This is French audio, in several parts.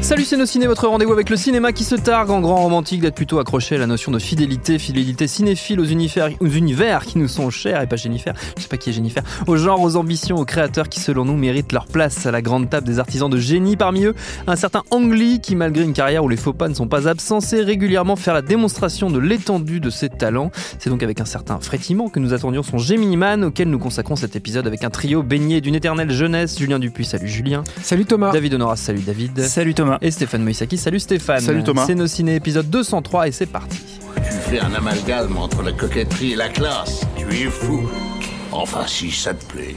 Salut c'est nos ciné, votre rendez-vous avec le cinéma qui se targue en grand romantique d'être plutôt accroché à la notion de fidélité, fidélité cinéphile aux univers, aux univers qui nous sont chers, et pas Jennifer, je sais pas qui est Jennifer, aux genres, aux ambitions, aux créateurs qui selon nous méritent leur place à la grande table des artisans de génie. Parmi eux, un certain Ang Lee qui malgré une carrière où les faux pas ne sont pas absents, sait régulièrement faire la démonstration de l'étendue de ses talents. C'est donc avec un certain frétiment que nous attendions son Gemini Man auquel nous consacrons cet épisode avec un trio baigné d'une éternelle jeunesse. Julien Dupuis, salut Julien. Salut Thomas. David Honoras, salut David. Salut Thomas. Et Stéphane Moïsaki, salut Stéphane. Salut Thomas. C'est nos ciné épisode 203 et c'est parti. Tu fais un amalgame entre la coquetterie et la classe. Tu es fou. Enfin, si ça te plaît.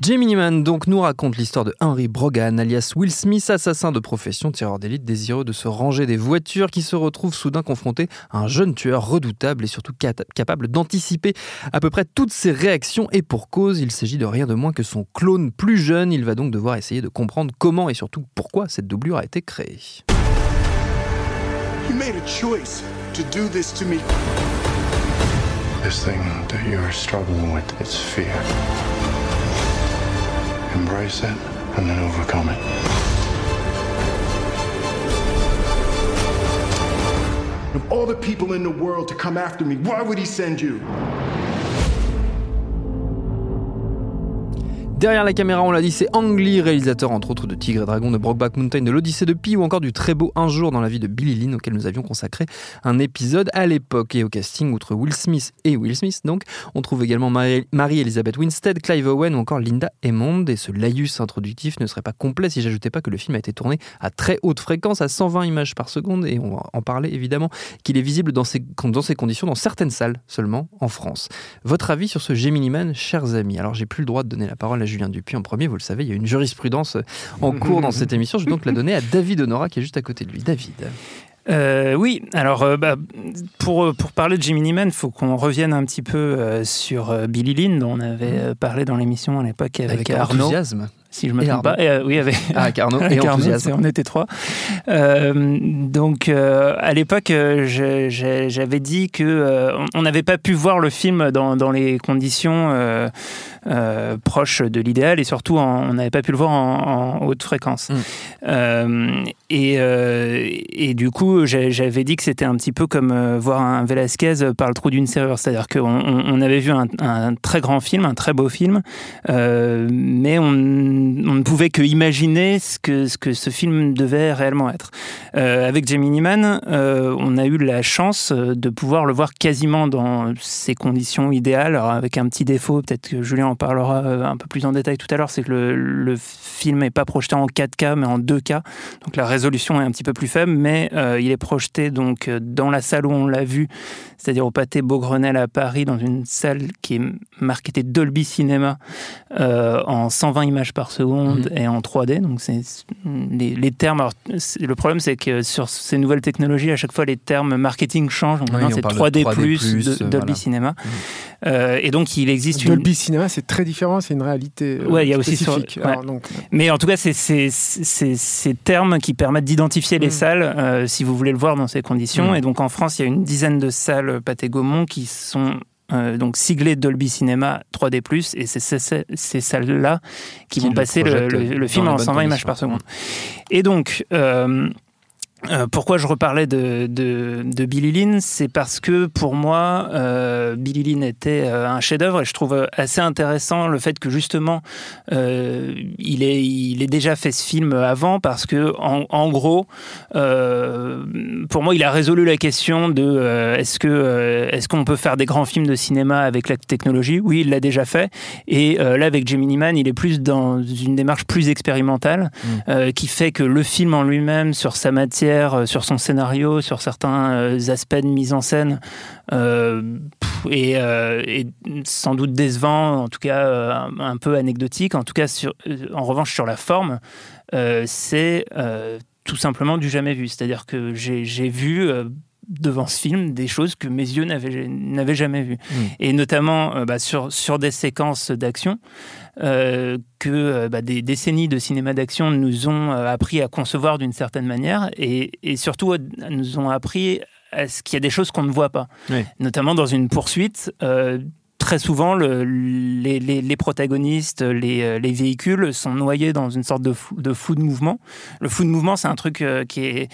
Gemini Man donc nous raconte l'histoire de Henry Brogan, alias Will Smith, assassin de profession, tireur d'élite, désireux de se ranger des voitures, qui se retrouve soudain confronté à un jeune tueur redoutable et surtout capable d'anticiper à peu près toutes ses réactions. Et pour cause, il s'agit de rien de moins que son clone plus jeune. Il va donc devoir essayer de comprendre comment et surtout pourquoi cette doublure a été créée. You made a choice to do this to me. This thing that you're struggling with is fear. Embrace it and then overcome it. Of all the people in the world to come after me, why would he send you? Derrière la caméra, on l'a dit, c'est Ang Lee, réalisateur entre autres de Tigre et Dragon, de Brokeback Mountain, de l'Odyssée de Pi ou encore du très beau Un jour dans la vie de Billy Lynn auquel nous avions consacré un épisode à l'époque. Et au casting, outre Will Smith et Will Smith, donc, on trouve également Marie-Elisabeth Winstead, Clive Owen ou encore Linda Hammond. Et ce laïus introductif ne serait pas complet si j'ajoutais pas que le film a été tourné à très haute fréquence, à 120 images par seconde. Et on va en parler évidemment, qu'il est visible dans ces, dans ces conditions dans certaines salles seulement en France. Votre avis sur ce Gemini Man, chers amis? Alors j'ai plus le droit de donner la parole à Julien Dupuis en premier, vous le savez, il y a une jurisprudence en cours dans cette émission. Je vais donc la donner à David Honora qui est juste à côté de lui. David. Euh, oui, alors euh, bah, pour, pour parler de Jiminy Man, il faut qu'on revienne un petit peu euh, sur euh, Billy Lynn, dont on avait euh, parlé dans l'émission à l'époque avec, Avec Arnaud. enthousiasme. Si je me trompe pas. Et, euh, oui, avec, Ah, avec Arnaud avec et enthousiasme. on était trois. Euh, donc, euh, à l'époque, j'avais dit que on- n'avait pas pu voir le film dans, dans les conditions proches de l'idéal et surtout, en- on n'avait pas pu le voir en, en haute fréquence. Mm. Et, et du coup, j'avais dit que c'était un petit peu comme voir un Velasquez par le trou d'une serrure, c'est-à-dire qu'on on- on avait vu un, un très grand film, un très beau film, mais on, on ne pouvait que imaginer ce que, ce film devait réellement être. Euh, avec Gemini Man, euh, on a eu la chance euh, de pouvoir le voir quasiment dans ses conditions idéales, avec un petit défaut, peut-être que Julien en parlera un peu plus en détail tout à l'heure, c'est que le, film n'est pas projeté en 4K mais en 2K, donc la résolution est un petit peu plus faible, mais il est projeté donc dans la salle où on l'a vu, c'est-à-dire au Pâté Beaugrenelle à Paris, dans une salle qui est marketée Dolby Cinéma euh, en 120 images par seconde et en 3D. Donc c'est les, les termes. alors, le problème c'est que sur ces nouvelles technologies, à chaque fois les termes marketing changent. Donc Oui, maintenant c'est parle de 3D, 3D+, de- euh, Dolby voilà. Cinéma. Euh, et donc il existe une Dolby Cinema, c'est très différent, c'est une réalité euh, Ouais, il y a aussi sur- spécifique. ouais. Alors, donc, Mais en tout cas, c'est ces termes qui permettent d'identifier les Mm. salles euh, si vous voulez le voir dans ces conditions. Et donc en France, il y a une dizaine de salles Pathé Gaumont qui sont euh, donc siglées Dolby Cinéma 3D+, et c'est ces, ces- ces salles-là qui, Qui vont passer le, le- le dans film en bonnes 120 images par seconde. Et donc... euh, euh, pourquoi je reparlais de, de, de Billy Lynn C'est parce que pour moi, euh, Billy Lynn était euh, un chef-d'œuvre et je trouve assez intéressant le fait que justement, euh, il, est, il est déjà fait ce film avant parce que, en, en gros, euh, pour moi, il a résolu la question de euh, est-ce que est-ce qu'on peut faire des grands films de cinéma avec la technologie? Oui, il l'a déjà fait. Et là, avec Gemini Man, il est plus dans une démarche plus expérimentale Mm. qui fait que le film en lui-même, sur sa matière, euh, sur son scénario, sur certains euh, aspects de mise en scène, euh, et, sans doute décevant, en tout cas un, peu anecdotique. En tout cas, en revanche, sur la forme, c'est tout simplement du jamais vu. C'est-à-dire que j'ai vu devant ce film des choses que mes yeux n'avaient n'avaient jamais vues. Mm. Et notamment euh, bah, sur, sur des séquences d'action euh, que euh, bah, des décennies de cinéma d'action nous ont appris à concevoir d'une certaine manière et, et surtout nous ont appris à ce qu'il y a des choses qu'on ne voit pas. Oui. Notamment dans une poursuite. euh, Très souvent, le- les, les- les protagonistes, les, euh, les véhicules sont noyés dans une sorte de flou de, mouvement. Le flou de mouvement, c'est un truc euh, qui est,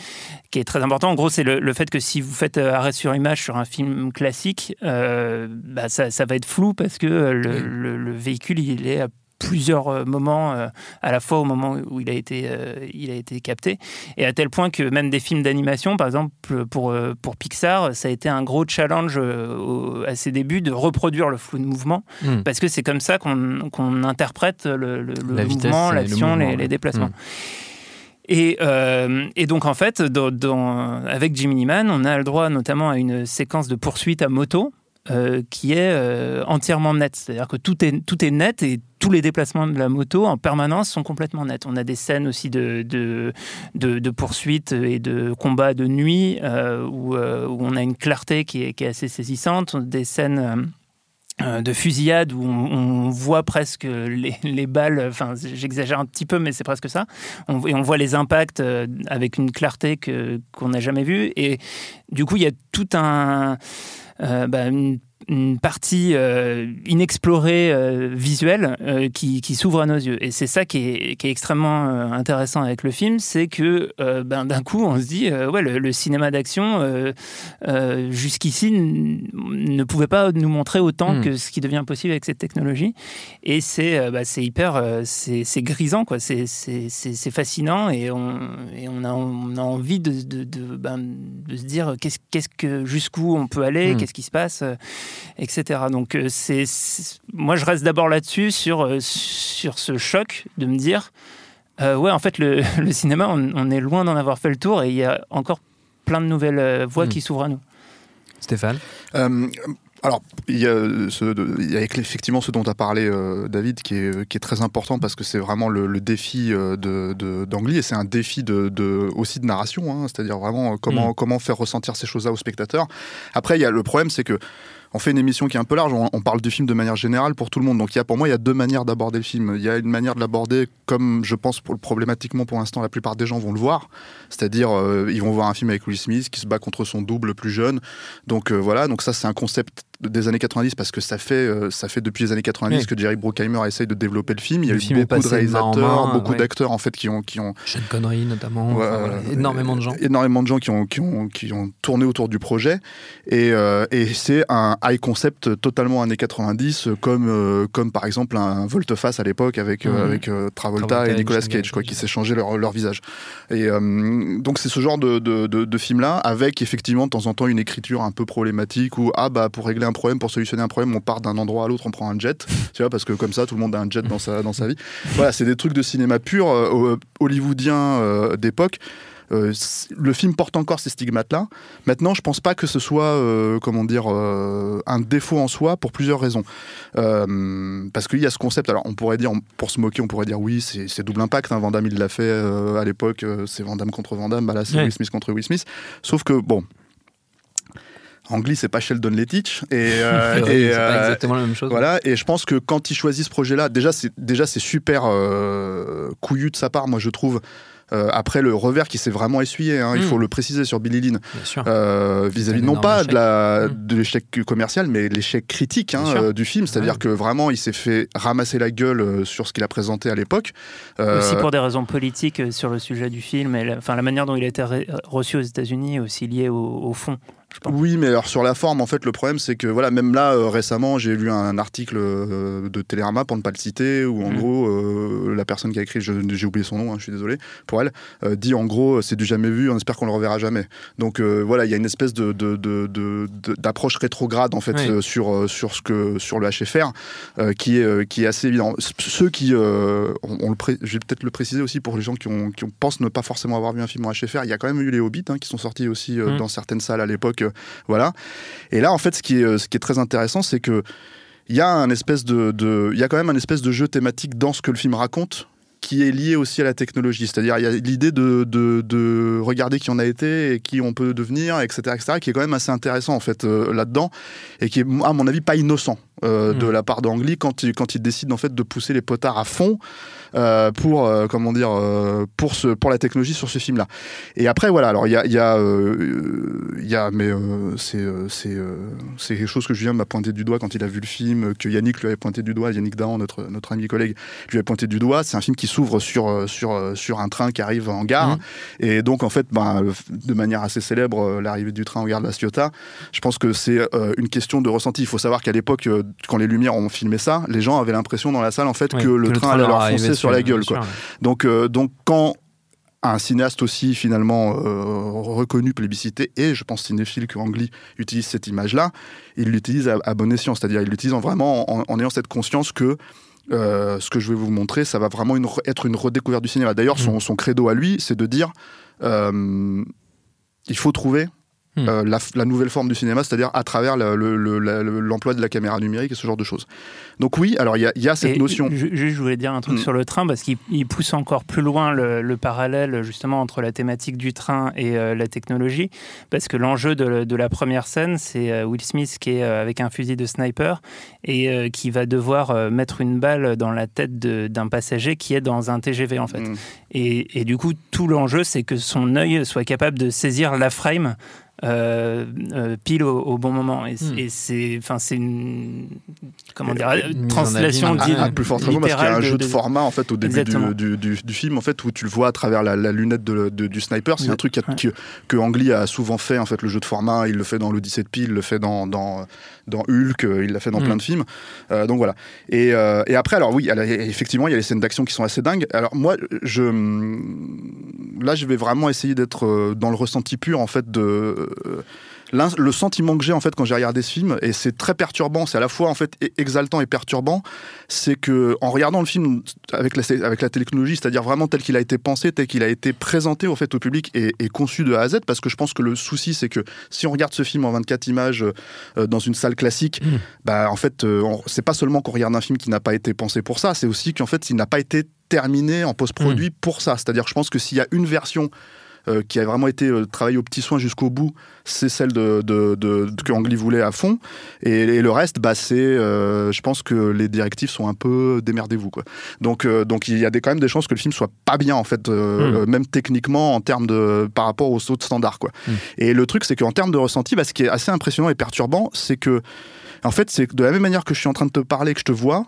qui est très important. En gros, c'est le, le fait que si vous faites euh, arrêt sur image sur un film classique, euh, bah, ça, ça va être flou parce que le véhicule, il est à plusieurs euh, moments, euh, à la fois au moment où il a été, euh, il a été capté, et à tel point que même des films d'animation, par exemple pour, pour Pixar, ça a été un gros challenge au- à ses débuts de reproduire le flou de mouvement, Mm. parce que c'est comme ça qu'on qu'on interprète le, le- le La vitesse mouvement, le l'action, les, ouais. les déplacements. Mm. Et, euh, et donc en fait, dans, dans- avec Jiminy Man, on a le droit notamment à une séquence de poursuite à moto euh, qui est euh, entièrement nette. C'est-à-dire que tout est, tout est net et tous les déplacements de la moto en permanence sont complètement nets. On a des scènes aussi de, de, de, de poursuite et de combat de nuit euh, où, où on a une clarté qui est, qui est assez saisissante, des scènes... de fusillade où on, voit presque les, les balles, enfin j'exagère un petit peu mais c'est presque ça, on, et on voit les impacts avec une clarté qu'on n'a jamais vue et du coup il y a tout un euh, bah, une partie euh, inexplorée euh, visuelle euh, qui, qui s'ouvre à nos yeux et c'est ça qui est, qui est extrêmement intéressant avec le film c'est que ben, d'un coup on se dit ouais le, le cinéma d'action jusqu'ici ne pouvait pas nous montrer autant Mm. que ce qui devient possible avec cette technologie. Et c'est bah, hyper, c'est grisant, quoi. C'est- fascinant et on, et on, a, on a envie de, de, de, ben, de se dire qu'est-ce que jusqu'où on peut aller, Mm. qu'est-ce qui se passe, etc. Donc euh, c'est moi je reste d'abord là-dessus sur euh, sur ce choc de me dire euh, ouais en fait le, le cinéma on, on est loin d'en avoir fait le tour et il y a encore plein de nouvelles voies Mm. qui s'ouvrent à nous. Stéphane Euh, alors, il y, a ce, de- il y a effectivement ce dont as parlé, euh, David, qui est, qui est très important parce que c'est vraiment le, le défi de, de- d'Angly et c'est un défi de, de- aussi de narration, hein, c'est-à-dire vraiment comment, comment faire ressentir ces choses-là aux spectateurs. Après, il y a, le problème, c'est que on fait une émission qui est un peu large, on, on parle du film de manière générale pour tout le monde. Donc il y a, pour moi, il y a deux manières d'aborder le film. Il y a une manière de l'aborder comme je pense pour, problématiquement pour l'instant la plupart des gens vont le voir. C'est-à-dire euh, ils vont voir un film avec Will Smith qui se bat contre son double plus jeune. Donc euh, voilà, donc ça c'est un concept des années 90 parce que ça fait, euh, ça fait depuis les années 90 Oui. que Jerry Bruckheimer essaye de développer le film. Il y a Le eu beaucoup de main réalisateurs, main, beaucoup ouais. d'acteurs en fait qui ont, qui ont, Sean Connery notamment. Ouais, enfin, voilà, énormément de gens. Énormément de gens qui ont, qui ont, qui ont tourné autour du projet. Et, et c'est un high concept totalement années 90, euh, comme, euh, comme par exemple un volte-face à l'époque avec, euh, Mhm. avec Travolta, Travolta et Nicolas Cage, quoi, qui s'est changé leur, leur visage. Et donc c'est ce genre de, de, de, de film-là, avec effectivement de temps en temps une écriture un peu problématique où, ah bah pour régler un problème, pour solutionner un problème, on part d'un endroit à l'autre, on prend un jet, tu vois, parce que comme ça tout le monde a un jet dans sa, dans sa vie. Voilà, c'est des trucs de cinéma pur, euh, hollywoodien euh, d'époque. Euh, le film porte encore ces stigmates-là. Maintenant, je pense pas que ce soit, euh, comment dire, euh, un défaut en soi pour plusieurs raisons. Parce qu'il y a ce concept. Alors, on pourrait dire, on- pour se moquer, on pourrait dire oui, c'est double impact. Hein, Van Damme, il l'a fait à l'époque. c'est Van Damme contre Van Damme. Bah là, c'est Ouais. Will Smith contre Will Smith. Sauf que bon. Ang Lee, c'est pas Sheldon Lettich. Et, euh, pas exactement la même chose. Voilà, et je pense que quand il choisit ce projet-là, déjà c'est déjà c'est super euh, couillu de sa part, moi je trouve. Euh, après le revers qui s'est vraiment essuyé, hein, il Mm. faut le préciser sur Billy Lynn, euh, vis-à-vis non pas échec. de la- de l'échec commercial, mais l'échec critique hein, euh, du film. C'est-à-dire Ouais. que vraiment, il s'est fait ramasser la gueule sur ce qu'il a présenté à l'époque. Aussi pour des raisons politiques sur le sujet du film, et la, enfin, la manière dont il a été reçu aux États-Unis est aussi liée au, au fond. Je pense. Oui, mais alors sur la forme, en fait, le problème, c'est que voilà, même là, euh, récemment, j'ai lu un article euh, de Télérama, pour ne pas le citer, où en Mm. gros, euh, la personne qui a écrit, j'ai oublié son nom, hein, je suis désolé pour elle, dit en gros, c'est du jamais vu, on espère qu'on le reverra jamais. Donc voilà, il y a une espèce de, d'approche rétrograde en fait Oui. sur sur ce que sur le HFR, qui est qui est assez évident. Ceux qui, on, on le pré- je vais peut-être le préciser aussi pour les gens qui ont qui ont- pensent ne pas forcément avoir vu un film en HFR, il y a quand même eu les Hobbits hein, qui sont sortis aussi Mm. dans certaines salles à l'époque, voilà. Et là, en fait, ce qui est, euh, ce qui est très intéressant, c'est que il y a un espèce de, de- y a quand même un espèce de jeu thématique dans ce que le film raconte qui est lié aussi à la technologie. C'est-à-dire, il y a l'idée de, de, de regarder qui on a été et qui on peut devenir, etc., etc., qui est quand même assez intéressant, en fait, euh, là-dedans, et qui est, à mon avis, pas innocent euh, de Mm. la part d'Angly quand il, quand il décide, en fait, de pousser les potards à fond euh, pour, euh, comment dire, euh, pour, ce, pour la technologie sur ce film-là. Et après, voilà, alors, il y a, il y a, il y a mais c'est c'est c'est quelque chose que Julien m'a pointé du doigt quand il a vu le film, que Yannick lui avait pointé du doigt, Yannick Dahan, notre, notre ami collègue, lui avait pointé du doigt. C'est un film qui s'ouvre sur, sur, sur un train qui arrive en gare. Mhm. Et donc, en fait, ben, de manière assez célèbre, l'arrivée du train en gare de la Ciotat, je pense que c'est une question de ressenti. Il faut savoir qu'à l'époque, quand les Lumières ont filmé ça, les gens avaient l'impression dans la salle, en fait, Oui, que le train allait leur foncer sur la dessus, gueule. Quoi. sûr. Donc, euh, donc quand un cinéaste aussi finalement euh, reconnu, plébiscité, et je pense cinéphile que Ang Lee utilise cette image-là, il l'utilise à, à bon escient, c'est-à-dire il l'utilise en vraiment en, en ayant cette conscience que euh, ce que je vais vous montrer, ça va vraiment une être une redécouverte du cinéma. D'ailleurs, son, son credo à lui, c'est de dire euh, il faut trouver Hmm. euh, la, la nouvelle forme du cinéma, c'est-à-dire à travers l'emploi de la caméra numérique et ce genre de choses. Donc oui, alors il y a, il y a cette Et notion. Juste, je voulais dire un truc Mm. sur le train, parce qu'il il pousse encore plus loin le, le parallèle justement entre la thématique du train et euh, la technologie, parce que l'enjeu de, de la première scène, c'est euh, Will Smith qui est avec un fusil de sniper et euh, qui va devoir mettre une balle dans la tête d'un passager qui est dans un TGV en fait. Mm. Et, et du coup, tout l'enjeu, c'est que son œil soit capable de saisir la frame. Euh, euh, pile au, au bon moment. Et, Hmm. et c'est enfin c'est une comment dire Une translation dit- à plus forte raison parce qu'il y a un jeu de, de- format en fait au début du, du, du- du film en fait où tu le vois à travers la, la lunette de- de- du sniper. C'est un Ouais. truc qu'a- que, que Ang Lee a souvent fait en fait le jeu de format. Il le fait dans l'Odyssée de Pi il le fait dans, dans, dans Hulk il l'a fait dans Mm. plein de films. Euh, donc voilà. Et, euh, et après alors oui elle a- effectivement il y a les scènes d'action qui sont assez dingues. Alors moi je là je vais vraiment essayer d'être dans le ressenti pur en fait de le sentiment que j'ai en fait quand j'ai regardé ce film et c'est très perturbant c'est à la fois en fait exaltant et perturbant c'est que en regardant le film avec la, avec la technologie c'est-à-dire vraiment tel qu'il a été pensé tel qu'il a été présenté au fait au public et, et conçu de A à Z parce que je pense que le souci c'est que si on regarde ce film en 24 images euh, dans une salle classique Mm. bah en fait euh, c'est pas seulement qu'on regarde un film qui n'a pas été pensé pour ça c'est aussi qu'en fait il n'a pas été terminé en post-produit pour ça c'est-à-dire je pense que s'il y a une version euh, qui a vraiment été euh, travaillée au petit soin jusqu'au bout, c'est celle de, de, de- de- que Ang Lee voulait à fond. Et, et le reste, bah, c'est, euh, je pense que les directives sont un peu démerdez-vous quoi. Donc, euh, donc il y a des, quand même des chances que le film soit pas bien en fait, euh, Mm. euh, même techniquement en termes de par rapport aux autres standards quoi. Mm. Et le truc, c'est qu'en termes de ressenti, bah, ce qui est assez impressionnant et perturbant, c'est que en fait, c'est de la même manière que je suis en train de te parler, que je te vois,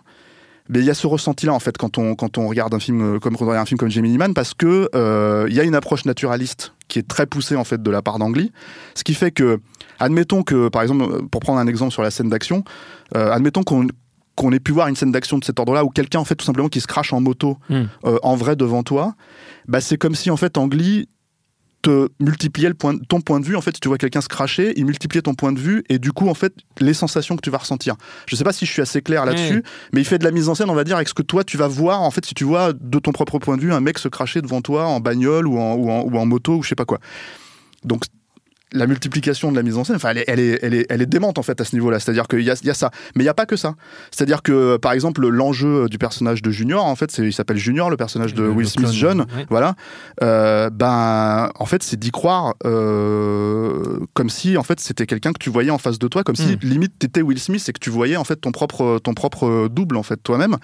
mais il y a ce ressenti-là en fait quand on quand on regarde un film euh, comme quand on regarde un film comme Gemini Man parce que euh, il y a une approche naturaliste qui est très poussée en fait de la part d'Angly, ce qui fait que admettons que par exemple euh, pour prendre un exemple sur la scène d'action, euh, admettons qu'on qu'on ait pu voir une scène d'action de cet ordre-là où quelqu'un en fait tout simplement qui se crache en moto Mm. euh, en vrai devant toi, bah c'est comme si en fait Angly te multipliait le point, ton point de vue. En fait, si tu vois quelqu'un se cracher, il multipliait ton point de vue et du coup, en fait, les sensations que tu vas ressentir. Je sais pas si je suis assez clair là-dessus, mais il fait de la mise en scène, on va dire, avec ce que toi tu vas voir. En fait, si tu vois de ton propre point de vue un mec se cracher devant toi en bagnole ou en, ou en, ou en moto ou je sais pas quoi. Donc, la multiplication de la mise en scène, enfin, elle est, elle est, elle est, elle est démente en fait à ce niveau-là. C'est-à-dire qu'il y y a ça, mais il n'y a pas que ça. C'est-à-dire que par exemple l'enjeu du personnage de Junior, en fait, il s'appelle Junior, le personnage de Le- Will le Smith jeune, voilà. Euh, ben, en fait, c'est d'y croire euh, comme si en fait c'était quelqu'un que tu voyais en face de toi, comme si Mm. limite t'étais Will Smith et que tu voyais en fait ton propre, ton propre double en fait toi-même.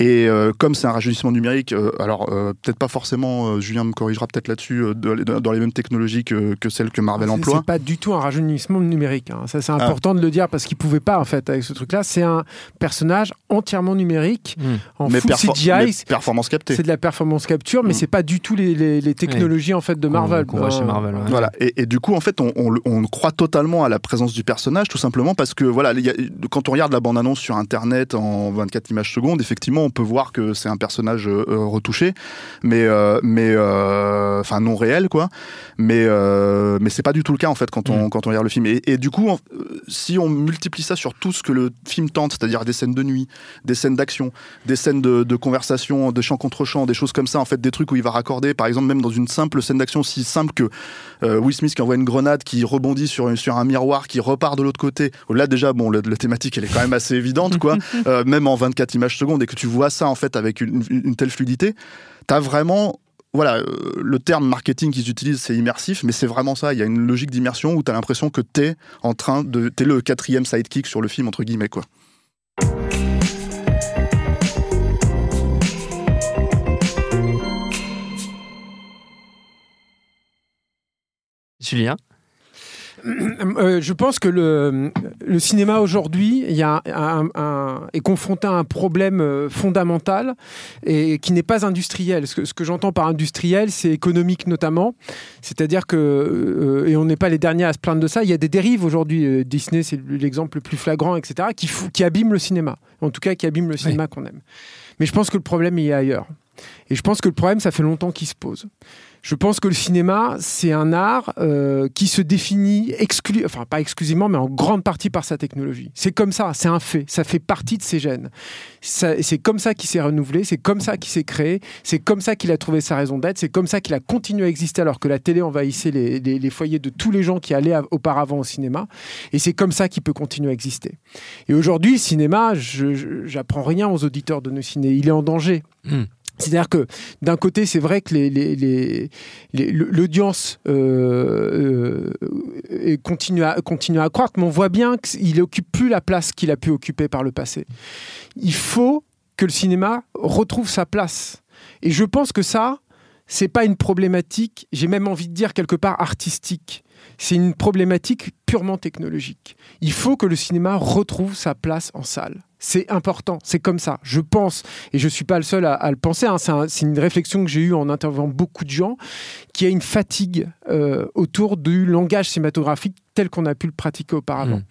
Et euh, comme c'est un rajeunissement numérique, euh, alors euh, peut-être pas forcément, euh, Julien me corrigera peut-être là-dessus, euh, dans, les- mêmes technologies que, que celles que Marvel C'est- emploie. C'est pas du tout un rajeunissement numérique. hein. Ça, c'est important de le dire parce qu'il pouvait pas en fait avec ce truc-là. C'est un personnage entièrement numérique Mm. en mais, full perfor- CGI. mais performance captée. C'est de la performance capture, mais Mm. c'est pas du tout les, les- les technologies en fait de Marvel. qu'on voit chez Marvel, ouais. Voilà. Et, et du coup, en fait, on, on le- on croit totalement à la présence du personnage, tout simplement parce que, voilà, il y a- quand on regarde la bande-annonce sur Internet en 24 images secondes, effectivement, on peut voir que c'est un personnage euh, euh, retouché, mais, euh, mais, enfin, non réel, quoi. Mais, mais c'est pas du tout le cas, en fait, quand on, quand on regarde le film. Et, et du coup, en- si on multiplie ça sur tout ce que le film tente, c'est-à-dire des scènes de nuit, des scènes d'action, des scènes de, de conversation, de chant contre chant, des choses comme ça, en fait, des trucs où il va raccorder, par exemple, même dans une simple scène d'action si simple que euh, Will Smith qui envoie une grenade qui rebondit sur, sur un miroir qui repart de l'autre côté. Là déjà bon la thématique elle est quand même assez évidente quoi, Euh, même en 24 images secondes et que tu vois ça en fait avec une, telle fluidité, t'as vraiment voilà, euh, le terme marketing qu'ils utilisent, c'est immersif, mais c'est vraiment ça. Il y a une logique d'immersion où tu as l'impression que t'es en train de. T'es le quatrième sidekick sur le film, entre guillemets, quoi. Julien Euh, je pense que le, le cinéma aujourd'hui il y a un- un- est confronté à un problème euh, fondamental et qui n'est pas industriel. Ce que, ce que j'entends par industriel, c'est économique notamment. C'est-à-dire que, euh, et on n'est pas les derniers à se plaindre de ça, il y a des dérives aujourd'hui. Euh, Disney, c'est l'exemple le plus flagrant, etc., qui, qui abîment le cinéma. En tout cas, qui abîment le cinéma qu'on aime. Mais je pense que le problème il est ailleurs. Et je pense que le problème, ça fait longtemps qu'il se pose. Je pense que le cinéma, c'est un art euh, qui se définit, exclu enfin pas exclusivement, mais en grande partie par sa technologie. C'est comme ça, c'est un fait, ça fait partie de ses gènes. C'est comme ça qu'il s'est renouvelé, c'est comme ça qu'il s'est créé, c'est comme ça qu'il a trouvé sa raison d'être, c'est comme ça qu'il a continué à exister alors que la télé envahissait les, foyers de tous les gens qui allaient auparavant au cinéma. Et c'est comme ça qu'il peut continuer à exister. Et aujourd'hui, le cinéma, j'apprends rien aux auditeurs de nos ciné, il est en danger. Mm. C'est-à-dire que d'un côté, c'est vrai que l'audience euh, euh, continue à croître, mais on voit bien qu'il n'occupe plus la place qu'il a pu occuper par le passé. Il faut que le cinéma retrouve sa place. Et je pense que ça, c'est pas une problématique, j'ai même envie de dire quelque part artistique. C'est une problématique purement technologique. Il faut que le cinéma retrouve sa place en salle. C'est important, c'est comme ça. Je pense, et je suis pas le seul à, le penser, hein, c'est un- c'est une réflexion que j'ai eue en interviewant beaucoup de gens, qu'il y a une fatigue euh, autour du langage cinématographique tel qu'on a pu le pratiquer auparavant. Mm.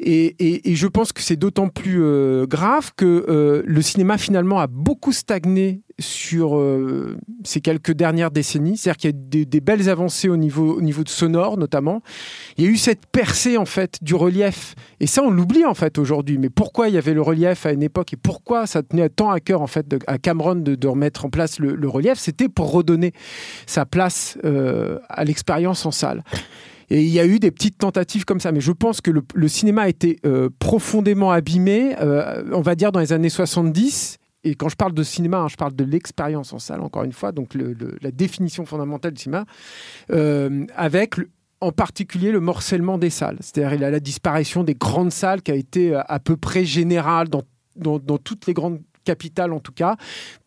Et, je pense que c'est d'autant plus euh, grave que euh, le cinéma finalement a beaucoup stagné sur euh, ces quelques dernières décennies. C'est-à-dire qu'il y a des, des belles avancées au niveau, au niveau de sonore notamment. Il y a eu cette percée en fait du relief. Et ça, on l'oublie en fait aujourd'hui. Mais pourquoi il y avait le relief à une époque et pourquoi ça tenait tant à cœur en fait à Cameron de, remettre en place le, relief? C'était pour redonner sa place à l'expérience en salle. Et il y a eu des petites tentatives comme ça, mais je pense que le, cinéma a été euh, profondément abîmé, euh, on va dire dans les années 70. Et quand je parle de cinéma, hein, je parle de l'expérience en salle, encore une fois, donc la définition fondamentale du cinéma, euh, avec en particulier le morcellement des salles. C'est-à-dire la disparition des grandes salles qui a été à peu près générale dans, dans toutes les grandes capitales en tout cas,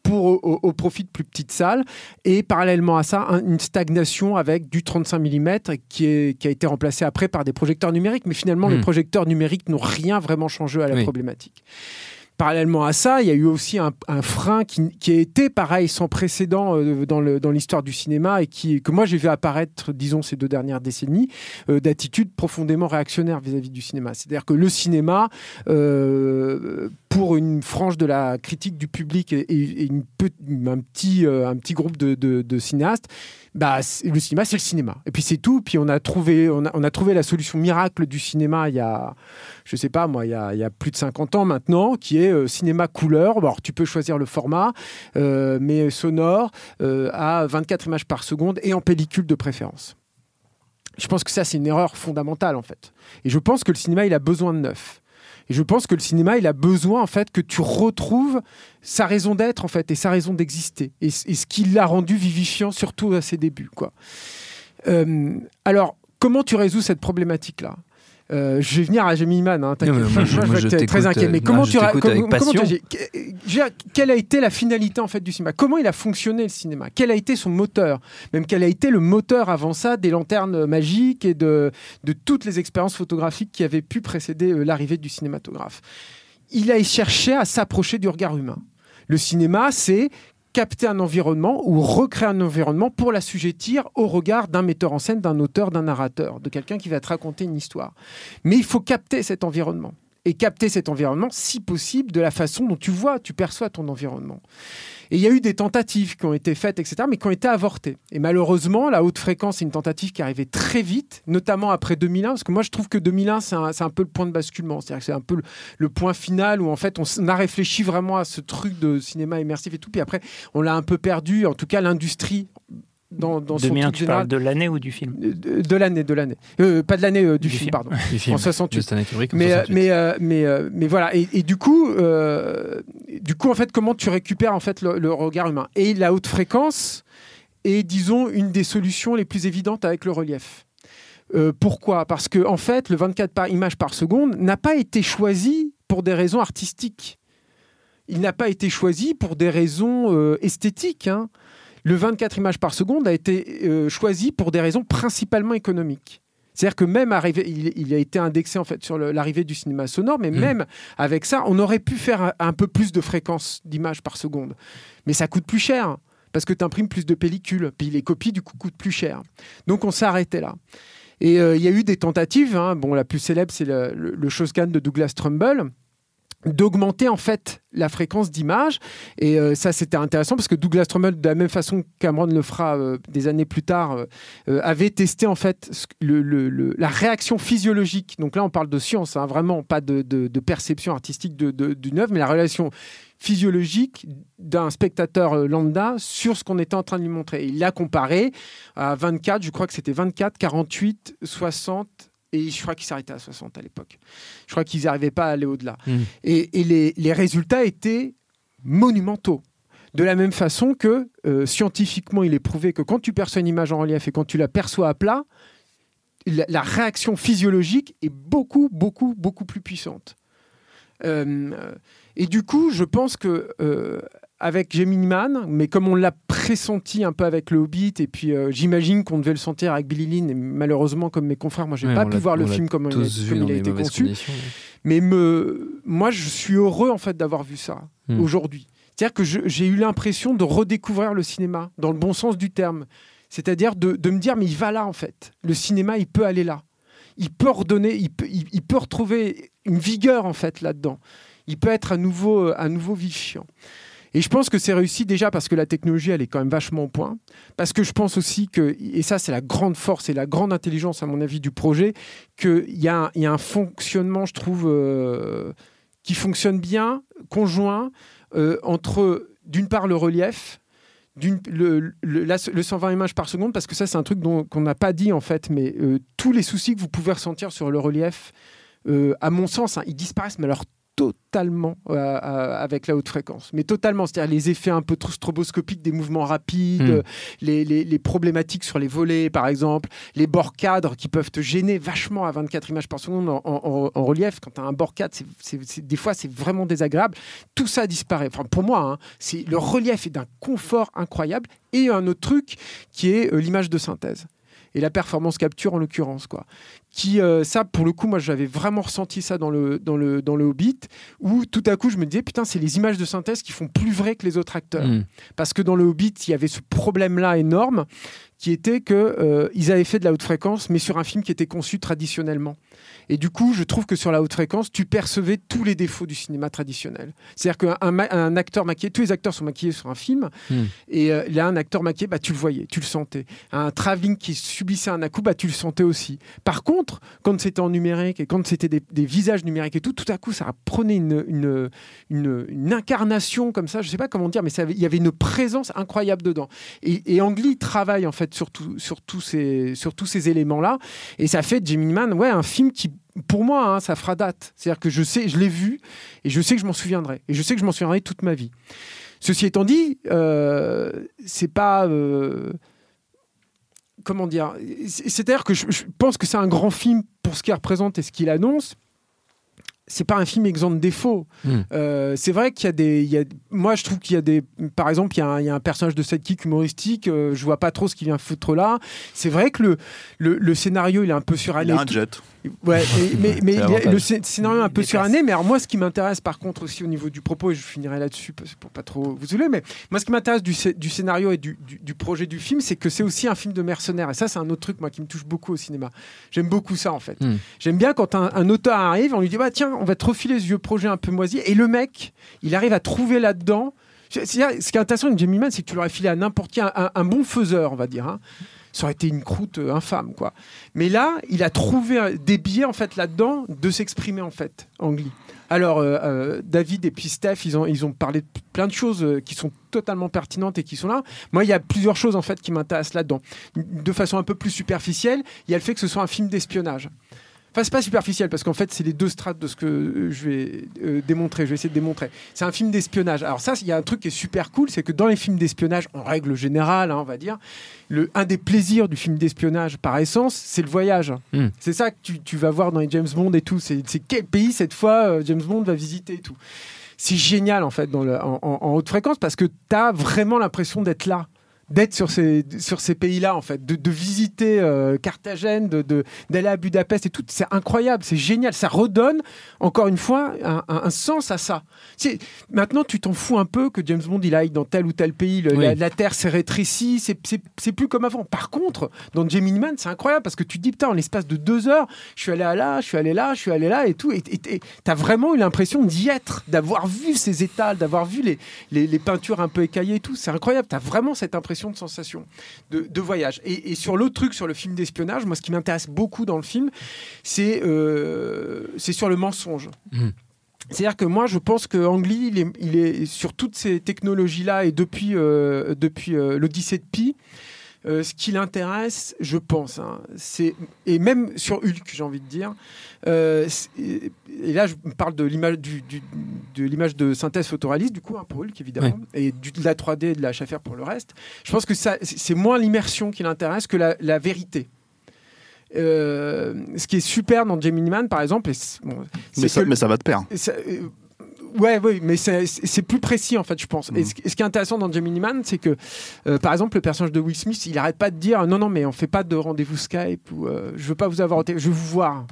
pour, au, profit de plus petites salles. Et parallèlement à ça, un- une stagnation avec du 35 mm qui, est, qui a été remplacé après par des projecteurs numériques. Mais finalement, les projecteurs numériques n'ont rien vraiment changé à la Oui. problématique. Parallèlement à ça, il y a eu aussi un, frein qui, a été pareil sans précédent euh, dans l'histoire du cinéma et qui, que moi j'ai vu apparaître, disons, ces deux dernières décennies, euh, d'attitudes profondément réactionnaires vis-à-vis du cinéma. C'est-à-dire que le cinéma, euh, pour une frange de la critique du public et, euh, un petit groupe de cinéastes, bah, le cinéma, c'est le cinéma. Et puis c'est tout. Puis on a, trouvé, on, a, trouvé la solution miracle du cinéma il y a, je sais pas moi, il y a, plus de 50 ans maintenant, qui est euh, cinéma couleur. Bon, tu peux choisir le format, euh, mais sonore, euh, à 24 images par seconde et en pellicule de préférence. Je pense que ça, c'est une erreur fondamentale, en fait. Et je pense que le cinéma, il a besoin de neuf. Et je pense que le cinéma, il a besoin, en fait, que tu retrouves sa raison d'être, en fait, et sa raison d'exister. Et, ce qui l'a rendu vivifiant, surtout à ses débuts, quoi. Euh, alors, comment tu résous cette problématique-là? Euh, je vais venir à Jamie Man, hein, t'inquiète. Je- je je très inquiet. Mais euh, comment non, tu t'écoute comment- comment Quelle a été la finalité en fait du cinéma? Comment il a fonctionné le cinéma? Quel a été son moteur? Même quel a été le moteur avant ça des lanternes magiques et de, de toutes les expériences photographiques qui avaient pu précéder euh, l'arrivée du cinématographe? Il a cherché à s'approcher du regard humain. Le cinéma, c'est capter un environnement ou recréer un environnement pour l'assujettir au regard d'un metteur en scène, d'un auteur, d'un narrateur, de quelqu'un qui va te raconter une histoire. Mais il faut capter cet environnement. Et capter cet environnement, si possible, de la façon dont tu vois, tu perçois ton environnement. Et il y a eu des tentatives qui ont été faites, etc., mais qui ont été avortées. Et malheureusement, la haute fréquence, c'est une tentative qui arrivée très vite, notamment après 2001, parce que moi, je trouve que 2001, c'est un, un peu le point de basculement. C'est-à-dire que c'est un peu le, point final où, en fait, on, on a réfléchi vraiment à ce truc de cinéma immersif et tout. Puis après, on l'a un peu perdu, en tout cas, l'industrie. Dans, dans son 2001, truc tu général. parles de l'année ou du film De, de l'année, de l'année. Euh, pas de l'année, euh, du, Du film, film. pardon. Du film En 68. de Stanley Kubrick en Mais, euh, 68. mais, euh, mais, euh, mais voilà. Et, et du coup, euh, du coup, en fait, comment tu récupères en fait le, le regard humain? Et la haute fréquence est, disons, une des solutions les plus évidentes avec le relief. Euh, pourquoi? Parce que en fait, le 24 par images par seconde n'a pas été choisi pour des raisons artistiques. Il n'a pas été choisi pour des raisons euh, esthétiques. hein. Le 24 images par seconde a été euh, choisi pour des raisons principalement économiques. C'est-à-dire que même arrivé, il, il a été indexé en fait sur l'arrivée du cinéma sonore, mais Mm. même avec ça, on aurait pu faire un, un peu plus de fréquence d'images par seconde. Mais ça coûte plus cher parce que tu imprimes plus de pellicules, puis les copies du coup coûtent plus cher. Donc on s'est arrêté là. Et euh, il y a eu des tentatives. hein. Bon, la plus célèbre, c'est le, le, le Shoscan de Douglas Trumbull d'augmenter en fait la fréquence d'image et euh, ça c'était intéressant parce que Douglas Trumbull de la même façon que Cameron le fera euh, des années plus tard euh, avait testé en fait la réaction physiologique donc là on parle de science hein, vraiment pas de, de- perception artistique d'une œuvre mais la relation physiologique d'un spectateur lambda sur ce qu'on était en train de lui montrer. Il l'a comparé à 24, je crois que c'était 24, 48, 60, et je crois qu'il s'arrêtait à 60 à l'époque. Je crois qu'ils n'arrivaient pas à aller au-delà. Mm. Et, et les, les résultats étaient monumentaux. De la même façon que euh, scientifiquement, il est prouvé que quand tu perçois une image en relief et quand tu la perçois à plat, la, la réaction physiologique est beaucoup, beaucoup, beaucoup plus puissante. Euh, et du coup, je pense que euh, avec Gemini Man, mais comme on l'a pressenti un peu avec le Hobbit, et puis euh, j'imagine qu'on devait le sentir avec Billy Lynn, et malheureusement, comme mes confrères, moi, j'ai Ouais, pas pu voir le film comme, il, comme a été conçu. Mais me, moi, je suis heureux en fait d'avoir vu ça Hmm. aujourd'hui. C'est-à-dire que j'ai eu l'impression de redécouvrir le cinéma dans le bon sens du terme. C'est-à-dire de, de me dire mais il va là en fait. Le cinéma, il peut aller là. Il peut redonner, il peut, il, il peut retrouver une vigueur en fait là-dedans. Il peut être à nouveau, euh, à nouveau vivifiant. Et je pense que c'est réussi déjà parce que la technologie, elle est quand même vachement au point. Parce que je pense aussi que, et ça c'est la grande force et la grande intelligence à mon avis du projet, qu'il y, a un- fonctionnement, je trouve, euh, qui fonctionne bien, conjoint, euh, entre d'une part le relief, le, le- la- le 120 images par seconde, parce que ça c'est un truc qu'on n'a pas dit en fait, mais euh, tous les soucis que vous pouvez ressentir sur le relief, à mon sens, hein, ils disparaissent, mais alors totalement euh, euh, avec la haute fréquence. Mais totalement, c'est-à-dire les effets un peu trop stroboscopiques des mouvements rapides, Mm. euh, les, les- les problématiques sur les volets par exemple, les bords cadres qui peuvent te gêner vachement à 24 images par seconde en, en- en relief. Quand tu as un bord cadre, des fois c'est vraiment désagréable. Tout ça disparaît. Enfin, pour moi, hein, le relief est d'un confort incroyable. Et un autre truc qui est euh, l'image de synthèse et la performance capture en l'occurrence quoi. Qui euh, ça pour le coup moi j'avais vraiment ressenti ça dans le dans le dans le Hobbit où tout à coup je me disais putain c'est les images de synthèse qui font plus vrai que les autres acteurs. Mm. parce que dans le Hobbit il y avait ce problème là énorme qui était que euh, ils avaient fait de la haute fréquence mais sur un film qui était conçu traditionnellement Et du coup, je trouve que sur la haute fréquence, tu percevais tous les défauts du cinéma traditionnel. C'est-à-dire qu'un un acteur maquillé, tous les acteurs sont maquillés sur un film, Hmm. et euh, là, un acteur maquillé, bah, tu le voyais, tu le sentais. Un travelling qui subissait un à-coup, bah, tu le sentais aussi. Par contre, quand c'était en numérique et quand c'était des, des visages numériques et tout, tout à coup, ça prenait une, une, une, une incarnation comme ça, je sais pas comment dire, mais ça il y avait une présence incroyable dedans. Et, et Ang Lee travaille en fait sur, tout- sur tous ces, sur tous ces éléments-là, et ça fait de Jimmy Man, ouais, un film qui, pour moi, hein, ça fera date. C'est-à-dire que je sais, je l'ai vu, et je sais que je m'en souviendrai, et je sais que je m'en souviendrai toute ma vie. Ceci étant dit, euh, c'est pas. euh, comment dire c'est- C'est-à-dire que je, je pense que c'est un grand film pour ce qu'il représente et ce qu'il annonce. C'est pas un film exempt de défauts. Hmm. Euh, c'est vrai qu'il y a des. il y a- moi, je trouve qu'il y a des. Par exemple, il y a un, il y a un personnage de sidekick humoristique. euh, je vois pas trop ce qu'il vient foutre là. C'est vrai que le, le, le scénario, il est un peu suranné. Il a un jet. Ouais, et- mais, mais C'est il y a- l'avantage. le scé- scénario est un peu suranné. Mais alors, moi, ce qui m'intéresse, par contre, aussi au niveau du propos, et je finirai là-dessus pour pas trop vous saouler, mais moi, ce qui m'intéresse du, scé- du scénario et du, du- du projet du film, c'est que c'est aussi un film de mercenaires. Et ça, c'est un autre truc, moi, qui me touche beaucoup au cinéma. J'aime beaucoup ça, en fait. Hmm. J'aime bien quand un, un auteur arrive, on lui dit, bah, tiens, on va te refiler ce vieux projet un peu moisi. Et le mec, il arrive à trouver là-dedans. Ce qui est intéressant avec Jamie Mann, c'est que tu l'aurais filé à n'importe qui, un, un- un bon faiseur, on va dire. hein. Ça aurait été une croûte euh, infâme, quoi. Mais là, il a trouvé des biais, en fait, là-dedans, de s'exprimer, en fait, Ang Lee. Alors, euh, euh, David et puis Steph, ils ont, ils ont parlé de plein de choses qui sont totalement pertinentes et qui sont là. Moi, il y a plusieurs choses, en fait, qui m'intéressent là-dedans. De façon un peu plus superficielle, il y a le fait que ce soit un film d'espionnage. Enfin, c'est pas superficiel parce qu'en fait, c'est les deux strates de ce que euh, je vais euh, démontrer. Je vais essayer de démontrer. C'est un film d'espionnage. Alors ça, il y a un truc qui est super cool, c'est que dans les films d'espionnage, en règle générale, hein, on va dire, le, un des plaisirs du film d'espionnage par essence, c'est le voyage. Hmm. C'est ça que tu, tu vas voir dans les James Bond et tout. C'est quel pays cette fois euh, James Bond va visiter et tout. C'est génial en fait dans le- en- en haute fréquence parce que tu as vraiment l'impression d'être là d'être sur ces, sur ces pays-là, en fait, de, de visiter euh, Carthagène, de- de- d'aller à Budapest et tout. C'est incroyable, c'est génial. Ça redonne, encore une fois, un, un- un sens à ça. Maintenant, tu t'en fous un peu que James Bond il aille dans tel ou tel pays, le- Oui. la, la Terre s'est rétrécie, c'est- plus comme avant. Par contre, dans Jamie Man, c'est incroyable parce que tu te dis, putain, en l'espace de deux heures, je suis allé à là, je suis allé là, je suis allé là et tout. Et tu as vraiment eu l'impression d'y être, d'avoir vu ces étals, d'avoir vu les, les, les peintures un peu écaillées et tout. C'est incroyable. Tu as vraiment cette impression de sensation, de, de voyage. Et, et sur l'autre truc, sur le film d'espionnage, moi, ce qui m'intéresse beaucoup dans le film, c'est euh, c'est sur le mensonge. Mhm. C'est-à-dire que moi, je pense que Ang Lee, il est, il est sur toutes ces technologies-là et depuis, euh, depuis euh, l'Odyssée de Pi, euh, ce qui l'intéresse, je pense, hein, c'est et même sur Hulk, j'ai envie de dire. euh, et et là, je parle de l'image du, du- de l'image de synthèse photoréaliste, du coup, hein, pour Hulk évidemment, et du, de la 3D et de la Schaffer pour le reste. Je pense que ça, c'est moins l'immersion qui l'intéresse que la, la vérité. Euh, ce qui est super dans Gemini Man, par exemple, et c'est- bon, c'est Mais ça, que- mais ça va de pair. ça, euh, ouais, oui, mais c'est- plus précis en fait, je pense. Et ce, ce qui est intéressant dans Gemini Man, c'est que, euh, par exemple, le personnage de Will Smith, il arrête pas de dire non, non, mais on fait pas de rendez-vous Skype ou euh, je veux pas vous avoir au téléphone, je veux vous voir.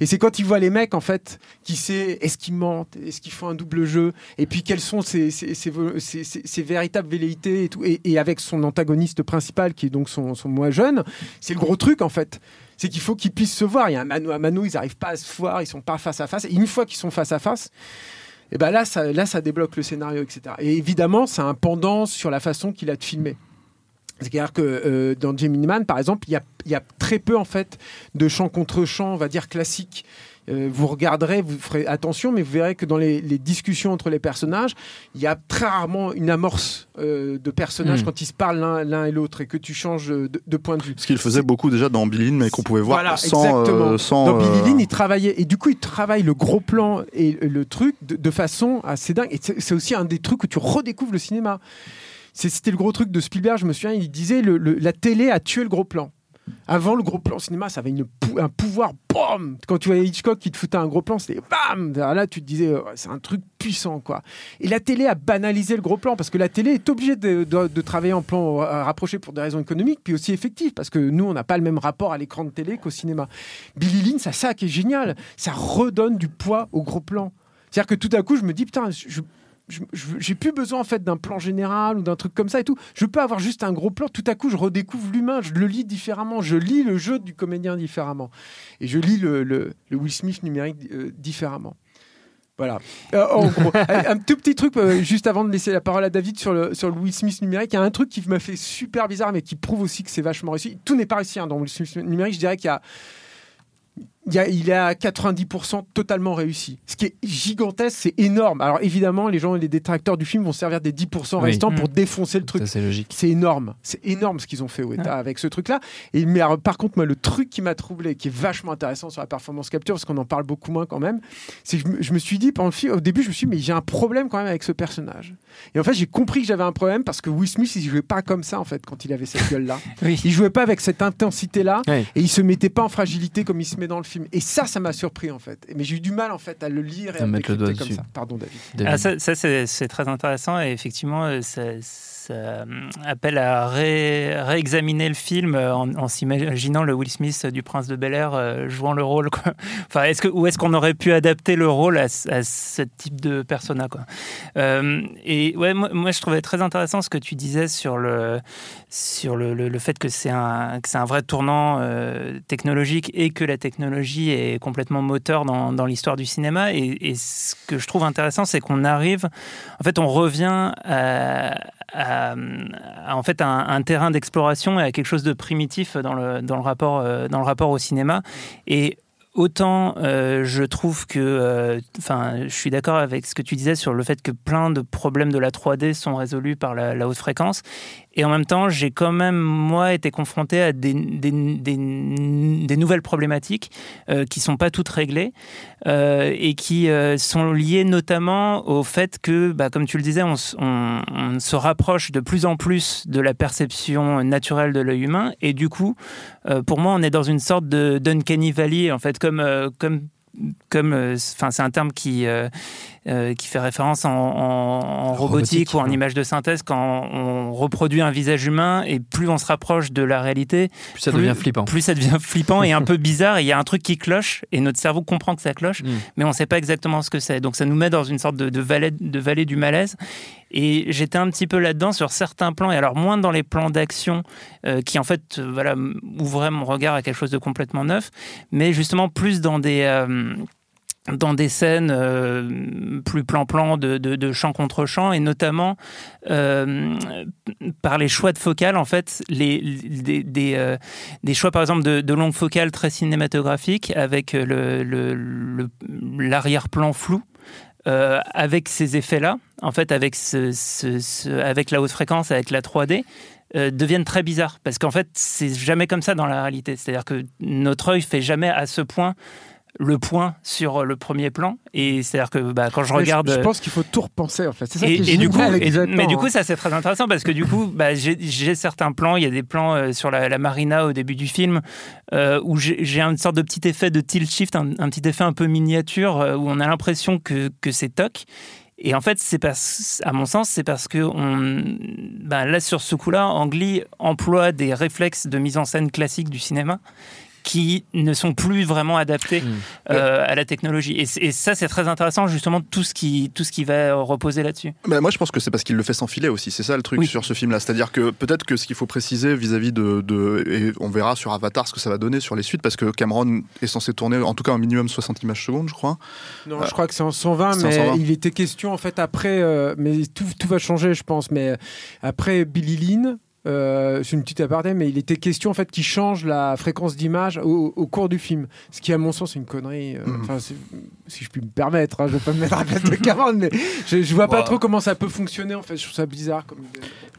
Et c'est quand il voit les mecs, en fait, qui sait, est-ce qu'ils mentent, est-ce qu'ils font un double jeu, et puis quelles sont ses, ses- ses- ses- ses- ses véritables velléités et tout. Et, et avec son antagoniste principal, qui est donc son, son moi jeune, c'est le gros truc, en fait. C'est qu'il faut qu'ils puissent se voir. Il y a un mano à mano, ils n'arrivent pas à se voir, ils sont pas face à face. Et une fois qu'ils sont face à face, et ben là, ça, là, ça débloque le scénario, etc. Et évidemment, a un pendant sur la façon qu'il a de filmer. C'est-à-dire que euh, dans Gemini Man, par exemple, il y y a très peu en fait de chant contre chant, on va dire classique. Euh, vous regarderez, vous ferez attention, mais vous verrez que dans les, les discussions entre les personnages, il y a très rarement une amorce euh, de personnages Mm. quand ils se parlent l'un et l'autre et que tu changes de, de point de vue. Ce qu'il faisait beaucoup déjà dans Billy Lynn, mais qu'on pouvait voir Voilà, sans. exactement. euh, sans Dans Billy euh, Lynn, il travaillait et du coup, il travaille le gros plan et le truc de, de façon assez dingue. Et c'est aussi un des trucs où tu redécouvres le cinéma. C'était le gros truc de Spielberg. Je me souviens, il disait le, le- la télé a tué le gros plan. Avant le gros plan cinéma, ça avait une un pouvoir. Bam Quand tu voyais Hitchcock qui te foutait un gros plan, c'était bam Là, tu te disais, euh, c'est un truc puissant, quoi. Et la télé a banalisé le gros plan parce que la télé est obligée de, de- de travailler en plan euh, rapproché pour des raisons économiques, puis aussi effectives parce que nous, on n'a pas le même rapport à l'écran de télé qu'au cinéma. Billy Lynn, ça, ça qui est génial, ça redonne du poids au gros plan. C'est-à-dire que tout à coup, je me dis, putain, je- j'ai plus besoin en fait d'un plan général ou d'un truc comme ça et tout. Je peux avoir juste un gros plan. Tout à coup, je redécouvre l'humain. Je le lis différemment. Je lis le jeu du comédien différemment. Et je lis le, le- le Will Smith numérique euh, différemment. Voilà. Euh, en gros, un un tout petit truc euh, juste avant de laisser la parole à David sur le, sur le Will Smith numérique. Il y a un truc qui m'a fait super bizarre, mais qui prouve aussi que c'est vachement réussi. Tout n'est pas réussi hein, dans Will Smith numérique. Je dirais qu'il y a il, y a- il est à 90% totalement réussi. Ce qui est gigantesque, c'est énorme. Alors évidemment, les gens, les détracteurs du film vont servir des 10% Oui. restants pour Mm. défoncer le truc. Ça, c'est logique. C'est énorme. C'est énorme ce qu'ils ont fait Weta avec ce truc-là. Et mais alors, par contre, moi, le truc qui m'a troublé, qui est vachement intéressant sur la performance capture, parce qu'on en parle beaucoup moins quand même, c'est que je me, je me suis dit pendant le film, au début, je me suis dit, mais j'ai un problème quand même avec ce personnage. Et en fait, j'ai compris que j'avais un problème parce que Will Smith, il jouait pas comme ça en fait quand il avait cette gueule-là. Oui. Il jouait pas avec cette intensité-là Ouais. et il se mettait pas en fragilité comme il se met dans le film. Et ça, ça m'a surpris en fait. Mais j'ai eu du mal en fait à le lire et À à, le mettre le décrypter doigt comme dessus. ça. Pardon, David. David. Ah, ça, ça, c'est très intéressant et effectivement, euh, ça, appelle à ré- réexaminer le film euh, en, s'imaginant le Will Smith du Prince de Bel Air euh, jouant le rôle. Quoi. Enfin, est-ce que, ou est-ce qu'on aurait pu adapter le rôle à, ce- type de persona quoi. Euh, Et ouais, moi, je trouvais très intéressant ce que tu disais sur le, sur le, le- fait que c'est un, un vrai tournant euh, technologique et que la technologie est complètement moteur dans, dans l'histoire du cinéma. Et, et ce que je trouve intéressant, c'est qu'on arrive, en fait, on revient à, à- à, en fait, un, terrain d'exploration et à quelque chose de primitif dans le, dans le, rapport, euh, dans le rapport au cinéma. Et Autant euh, je trouve que, euh, enfin, je suis d'accord avec ce que tu disais sur le fait que plein de problèmes de la 3D sont résolus par la haute fréquence, et en même temps, j'ai quand même moi été confronté à des, nouvelles problématiques euh, qui sont pas toutes réglées euh, et qui euh, sont liées notamment au fait que, bah, comme tu le disais, on, se rapproche de plus en plus de la perception naturelle de l'œil humain, et du coup, pour moi, on est dans une sorte de d'uncanny valley, en fait, comme euh, comme euh, enfin, c'est un terme qui euh, euh, qui fait référence en, en- en robotique, Robotique, ou en image de synthèse quand on reproduit un visage humain et plus on se rapproche de la réalité, Plus ça plus- devient flippant. plus ça devient flippant et un peu bizarre. Il y a un truc qui cloche et notre cerveau comprend que ça cloche, Mm. mais on ne sait pas exactement ce que c'est. Donc ça nous met dans une sorte de, de vallée, de vallée du malaise. Et j'étais un petit peu là-dedans sur certains plans, et alors moins dans les plans d'action euh, qui en fait euh, ouvraient mon regard à quelque chose de complètement neuf, mais justement plus dans des... euh, dans des scènes plus plan-plan de, de, chant contre chant et notamment par les choix de focale en fait des, choix par exemple de, de longue focale très cinématographiques avec l'arrière-plan flou euh, avec ces effets-là, en fait, avec, avec la haute fréquence, avec la 3D, euh, deviennent très bizarres. Parce qu'en fait, c'est jamais comme ça dans la réalité. C'est-à-dire que notre œil fait jamais à ce point le point sur le premier plan. Et c'est-à-dire que bah, quand je Mais regarde. je, pense qu'il faut tout repenser en fait. C'est ça Et, qui est et du coup, et- mais du coup, ça c'est très intéressant parce que du coup, bah, j'ai certains plans. Il y a des plans euh, sur la, la marina au début du film euh, où j'ai une sorte de petit effet de tilt shift, un, un petit effet un peu miniature euh, où on a l'impression que, que c'est toc. Et en fait, c'est parce, à mon sens, c'est parce que on, bah, là sur ce coup-là, Ang Lee emploie des réflexes de mise en scène classique du cinéma qui ne sont plus vraiment adaptés euh, à la technologie. Et, ça, c'est très intéressant, justement, tout ce qui, tout ce qui va reposer là-dessus. Bah, moi, je pense que c'est parce qu'il le fait sans filet aussi. C'est ça le truc Oui. sur ce film-là. C'est-à-dire que peut-être que ce qu'il faut préciser vis-à-vis de, de- Et on verra sur Avatar ce que ça va donner sur les suites, parce que Cameron est censé tourner en tout cas un minimum 60 images secondes, je crois. Non, je crois que c'est en 120, C'est en mais 120. il était question en fait après, euh, mais tout, tout va changer, je pense. Mais euh, après Billy Lynn, euh, c'est une petite aparté, mais il était question en fait qu'il change la fréquence d'image au, au cours du film, ce qui à mon sens est une connerie. euh, Mhm. enfin, si je puis me permettre, hein, je vais pas me mettre à la place de Cameron, mais je, je vois pas trop comment ça peut fonctionner. En fait, je trouve ça bizarre. Comme...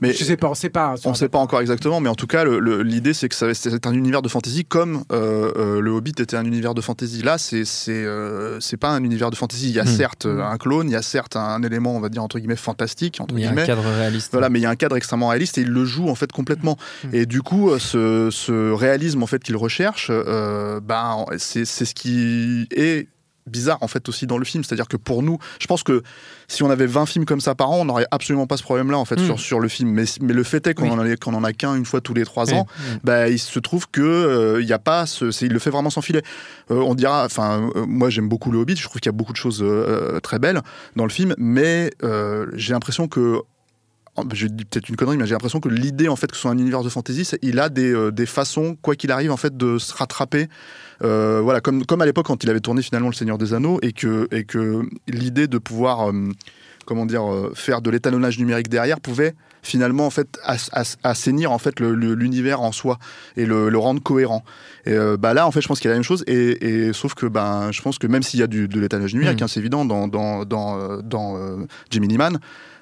Mais je sais pas, on sait pas. hein, On ne sait pas encore exactement, mais en tout cas, l'idée c'est que c'est un univers de fantasy comme euh, euh, le Hobbit était un univers de fantasy. Là, c'est c'est euh, c'est pas un univers de fantasy. Il y a Hmm. certes euh, un clone, il y a certes un élément, on va dire entre guillemets fantastique entre Il y a un cadre réaliste. Voilà, mais il y a un cadre extrêmement réaliste et il le joue en fait complètement. Mm. Et du coup, euh, ce, ce réalisme en fait qu'il recherche, euh, ben c'est ce qui est bizarre en fait aussi dans le film. C'est-à-dire que pour nous, je pense que si on avait 20 films comme ça par an, on n'aurait absolument pas ce problème-là en fait Mm. sur, sur le film. Mais, mais le fait est qu'on Oui. en, a- qu'on en a qu'un une fois tous les trois ans, Mm. bah, il se trouve que euh, il y a pas ce, il le fait vraiment sans filet. Euh, on dira, enfin, euh, moi j'aime beaucoup le Hobbit. Je trouve qu'il y a beaucoup de choses euh, très belles dans le film, mais euh, j'ai l'impression que je dis peut-être une connerie, mais j'ai l'impression que l'idée en fait que ce soit un univers de fantasy, il a des, euh, des façons, quoi qu'il arrive, en fait, de se rattraper. Euh, voilà, comme, comme à l'époque quand il avait tourné finalement Le Seigneur des Anneaux et que, et que l'idée de pouvoir, euh, comment dire, faire de l'étalonnage numérique derrière pouvait finalement en fait as- as- assainir en fait l'univers en soi et le, le rendre cohérent. Et euh, bah là en fait je pense qu'il y a la même chose et, et sauf que ben je pense que même s'il y a du, de l'étalonnage numérique, Mm. hein, c'est évident dans dans dans, dans euh, Gemini Man,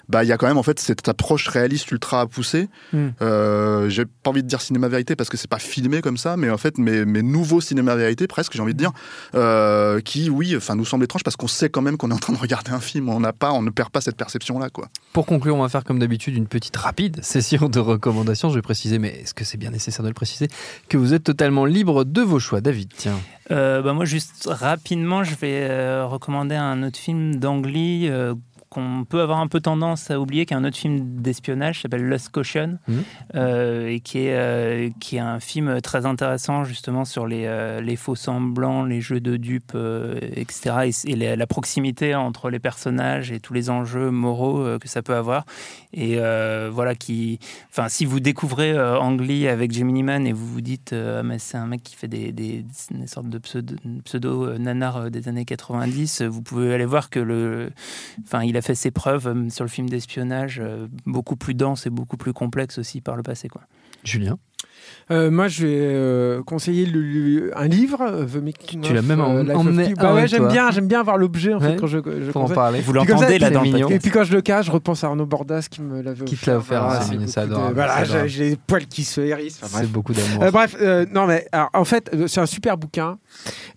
bah il y a quand même en fait cette approche réaliste ultra poussée. Mm. Euh, j'ai pas envie de dire cinéma vérité parce que c'est pas filmé comme ça, mais en fait mes, mes nouveaux cinéma vérité presque j'ai envie de dire euh, qui oui enfin nous semble étrange parce qu'on sait quand même qu'on est en train de regarder un film, on n'a pas on ne perd pas cette perception là quoi. Pour conclure, on va faire comme d'habitude une petite rapide session de recommandations. Je vais préciser, mais est-ce que c'est bien nécessaire de le préciser, que vous êtes totalement libre de vos choix. David, tiens. Euh, bah, moi, juste rapidement, je vais euh, recommander un autre film d'Ang Lee euh, qu'on peut avoir un peu tendance à oublier, qui est un autre film d'espionnage, s'appelle Lost Caution, Mhm. euh, et qui est, euh, qui est un film très intéressant justement sur les, euh, les faux semblants, les jeux de dupes, etc. Et, la, la proximité entre les personnages et tous les enjeux moraux que ça peut avoir. Et voilà, qui, enfin, si vous découvrez Ang Lee avec Gemini Man et vous vous dites, Ah, mais c'est un mec qui fait des, des, des sortes de pseudo, pseudo nanars des années 90, euh, vous pouvez aller voir que le, enfin, il a fait ses preuves euh, sur le film d'espionnage, euh, beaucoup plus dense et beaucoup plus complexe aussi par le passé, quoi. Julien? Euh, moi, je vais euh, conseiller le- le- un livre, euh, The Making Tu l'as même Life emmené. Bah ouais, j'aime bien, j'aime bien avoir l'objet en Ouais. fait quand je, je Faut en parler. Vous ça, l'entendez là dans le mignon. Et podcast. puis quand je le cache, je repense à Arnaud Bordas qui me l'avait Qui te l'a offert, Voilà, c'est mignon, beaucoup c'est de- adorable, Voilà, c'est j'ai les poils qui se hérissent. Enfin, C'est beaucoup d'amour. Euh, bref, non mais alors, en fait, c'est un super bouquin.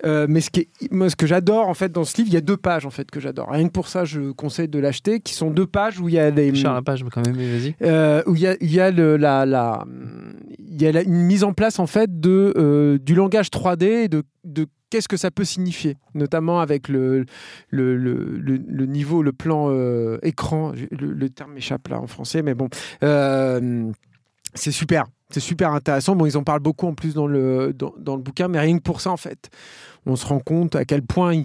Mais ce, qui est- moi, ce que j'adore en fait dans ce livre, il y a deux pages en fait que j'adore. Rien que pour ça, je conseille de l'acheter, qui sont deux pages où il y a des Charles Lapage, quand même, mais vas-y. où il y a, il y a, le- la, la- il y a une mise en place en fait de, euh, du langage 3D et de, de qu'est-ce que ça peut signifier, notamment avec le, le, le, niveau, le plan euh, écran, le, le terme m'échappe là en français, mais bon, euh, c'est super. C'est super intéressant. Bon, ils en parlent beaucoup en plus dans le, dans, dans le bouquin, mais rien que pour ça, en fait, on se rend compte à quel point ils,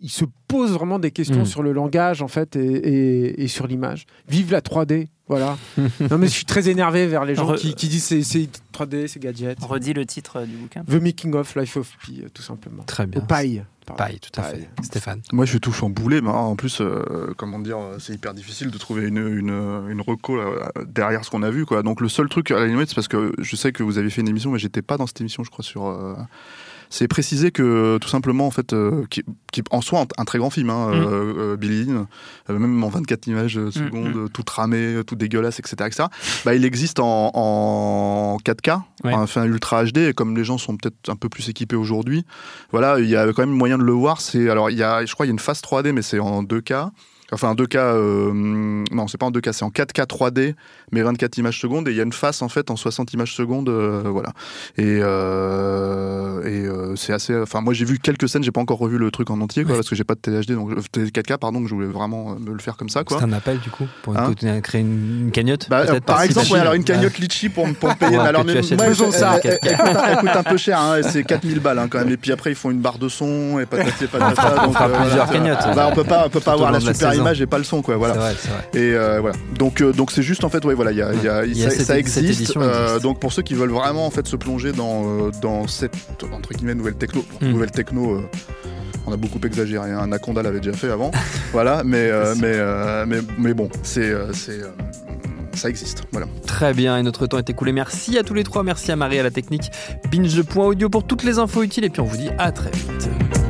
ils se posent vraiment des questions Mm. sur le langage, en fait, et, et- et sur l'image. Vive la 3D, voilà. non, mais je suis très énervé vers les gens Re- qui, qui disent c'est c'est 3D, c'est gadget. Redis le titre du bouquin. The Making of Life of Pi, euh, tout simplement. Très bien. Au paille. Tout à Paille. fait. Stéphane. Moi, je suis tout chamboulé. Mais en plus, euh, comment dire, euh, c'est hyper difficile de trouver une, une, une reco là, derrière ce qu'on a vu. Quoi. Donc, le seul truc, à la limite, c'est parce que je sais que vous avez fait une émission, mais j'étais pas dans cette émission, je crois, sur. euh, c'est préciser que tout simplement, en fait, euh, qui, qui est en soi un, un très grand film, hein, Mm. euh, euh, Billy Lynn, même en 24 images euh, secondes, mm. tout ramé, tout dégueulasse, etc., etc. Bah, il existe en, en 4K, Ouais. enfin ultra HD, et comme les gens sont peut-être un peu plus équipés aujourd'hui, voilà, il y a quand même moyen de le voir. C'est alors il y a, je crois, il y a une phase 3D, mais c'est en 2K. Enfin, en 2K, euh, non, c'est pas en 2K, c'est en 4K 3D, mais 24 images secondes, et il y a une face en fait en 60 images secondes, euh, voilà. Et, euh, et euh, c'est assez. Enfin, moi j'ai vu quelques scènes, j'ai pas encore revu le truc en entier, quoi, Ouais. parce que j'ai pas de THD, donc euh, 4K, pardon, donc je voulais vraiment euh, me le faire comme ça, quoi. C'est un appel, du coup, pour Hein créer une, une cagnotte Bah, euh, par si exemple, ouais, alors une cagnotte litchi pour, pour me payer. Ouais, alors, mais moi, je- le elle, 4K. elle- elle coûte, elle coûte un peu cher, hein, c'est 4000 balles hein, quand même. Et puis après, ils font une barre de son et patati et patata. on donc, fera euh, plusieurs cagnottes. Bah, on peut pas, on peut pas avoir la super saison. image et pas le son, quoi. Voilà. Vrai, vrai. Et euh, voilà. Donc, euh, donc c'est juste en fait, ouais, voilà, il y a, il y a- Il y a ça, cette- ça cette existe. édition euh, existe. donc pour ceux qui veulent vraiment en fait se plonger dans dans cette entre guillemets nouvelle techno, Bon, Mm. nouvelle techno. on a beaucoup exagéré, hein. Anaconda l'avait déjà fait avant, voilà, mais, euh, mais, euh, mais, mais bon, c'est, c'est, euh, ça existe, voilà. Très bien, et notre temps est écoulé. Merci à tous les trois, merci à Marie à la technique, binge.audio pour toutes les infos utiles, et puis on vous dit à très vite.